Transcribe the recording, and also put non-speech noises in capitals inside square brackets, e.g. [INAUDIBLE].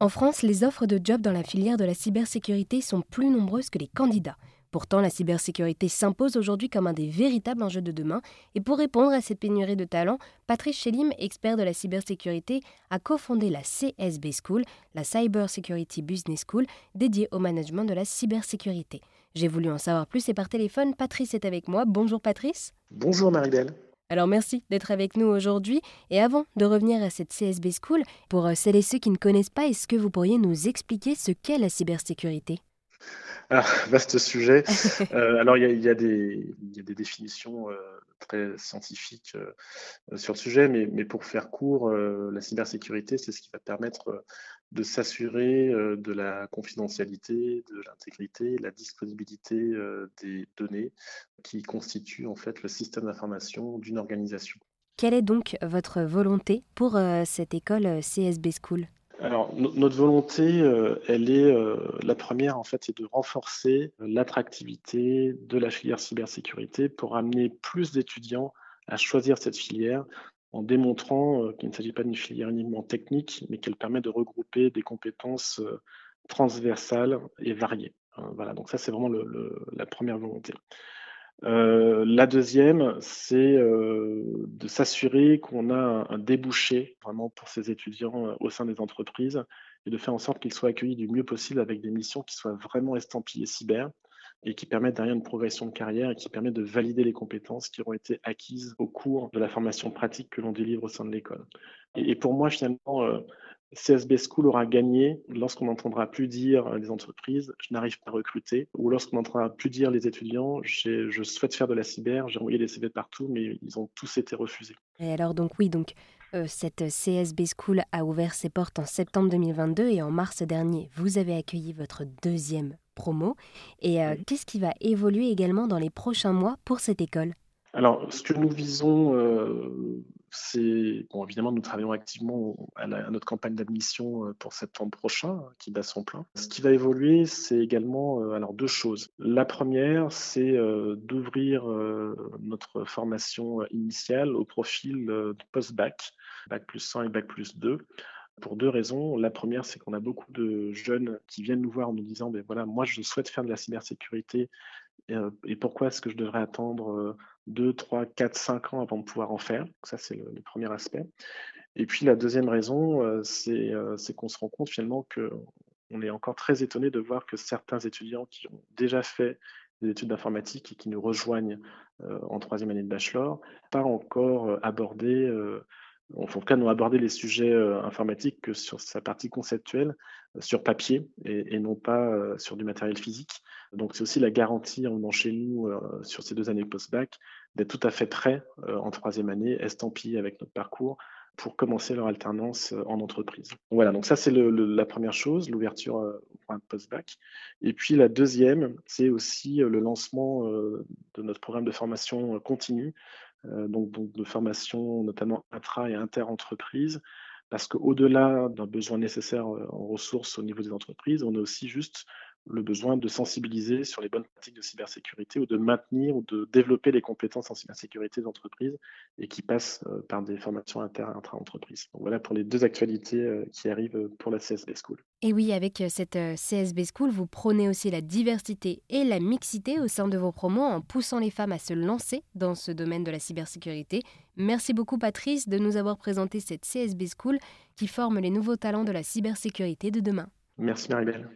En France, les offres de job dans la filière de la cybersécurité sont plus nombreuses que les candidats. Pourtant, la cybersécurité s'impose aujourd'hui comme un des véritables enjeux de demain. Et pour répondre à cette pénurie de talents, Patrice Chelim, expert de la cybersécurité, a cofondé la CSB School, la Cyber Security Business School, dédiée au management de la cybersécurité. J'ai voulu en savoir plus et par téléphone, Patrice est avec moi. Bonjour Patrice. Bonjour Marie-Belle. Alors merci d'être avec nous aujourd'hui. Et avant de revenir à cette CSB School, pour euh, celles et ceux qui ne connaissent pas, est-ce que vous pourriez nous expliquer ce qu'est la cybersécurité? Alors, vaste sujet. [LAUGHS] Euh, alors, il y, a, des définitions euh, très scientifiques euh, sur le sujet, mais, pour faire court, la cybersécurité, c'est ce qui va permettre de s'assurer de la confidentialité, de l'intégrité, la disponibilité des données qui constituent en fait le système d'information d'une organisation. Quelle est donc votre volonté pour cette école CSB School? Alors, notre volonté, euh, elle est, euh, la première, en fait, c'est de renforcer l'attractivité de la filière cybersécurité pour amener plus d'étudiants à choisir cette filière en démontrant euh, qu'il ne s'agit pas d'une filière uniquement technique, mais qu'elle permet de regrouper des compétences transversales et variées. Hein, voilà, donc ça, c'est vraiment la première volonté. Euh, la deuxième, c'est euh, de s'assurer qu'on a un, débouché vraiment pour ces étudiants euh, au sein des entreprises et de faire en sorte qu'ils soient accueillis du mieux possible avec des missions qui soient vraiment estampillées cyber et qui permettent derrière une progression de carrière et qui permettent de valider les compétences qui auront été acquises au cours de la formation pratique que l'on délivre au sein de l'école. Et, pour moi, finalement, CSB School aura gagné lorsqu'on n'entendra plus dire les entreprises je n'arrive pas à recruter ou lorsqu'on n'entendra plus dire les étudiants je souhaite faire de la cyber, j'ai envoyé des CV partout mais ils ont tous été refusés. Et alors donc oui, donc euh, cette CSB School a ouvert ses portes en septembre 2022 et en mars dernier, vous avez accueilli votre deuxième promo. Et euh, qu'est-ce qui va évoluer également dans les prochains mois pour cette école? Alors, ce que nous visons, euh, c'est, bon, évidemment, nous travaillons activement à, notre campagne d'admission euh, pour septembre prochain, qui bat son plein. Ce qui va évoluer, c'est également euh, alors deux choses. La première, c'est d'ouvrir notre formation initiale au profil post-bac, bac plus 100 et bac plus 2 pour deux raisons. La première, c'est qu'on a beaucoup de jeunes qui viennent nous voir en nous disant, ben voilà, moi je souhaite faire de la cybersécurité et pourquoi est-ce que je devrais attendre 2, 3, 4, 5 ans avant de pouvoir en faire. ça, c'est le, premier aspect. Et puis la deuxième raison, euh, euh, c'est qu'on se rend compte finalement qu'on est encore très étonné de voir que certains étudiants qui ont déjà fait des études d'informatique et qui nous rejoignent euh, en troisième année de bachelor, pas encore abordé en tout cas, n'ont abordé les sujets informatiques que sur sa partie conceptuelle, sur papier et, non pas sur du matériel physique. Donc, c'est aussi la garantie en venant chez nous sur ces deux années post-bac d'être tout à fait prêt en troisième année, estampillé avec notre parcours pour commencer leur alternance en entreprise. Voilà, donc ça c'est la première chose, l'ouverture au post-bac. Et puis la deuxième, c'est aussi le lancement de notre programme de formation continue euh, donc, de formation notamment intra et inter-entreprise, parce qu'au-delà d'un besoin nécessaire euh, en ressources au niveau des entreprises, on a aussi juste le besoin de sensibiliser sur les bonnes pratiques de cybersécurité ou de maintenir ou de développer les compétences en cybersécurité d'entreprise et qui passent euh, par des formations inter intra-entreprises. Voilà pour les deux actualités euh, qui arrivent pour la CSB School. Et oui, avec euh, cette CSB School, vous prenez aussi la diversité et la mixité au sein de vos promos en poussant les femmes à se lancer dans ce domaine de la cybersécurité. Merci beaucoup Patrice de nous avoir présenté cette CSB School qui forme les nouveaux talents de la cybersécurité de demain. Merci Maribel.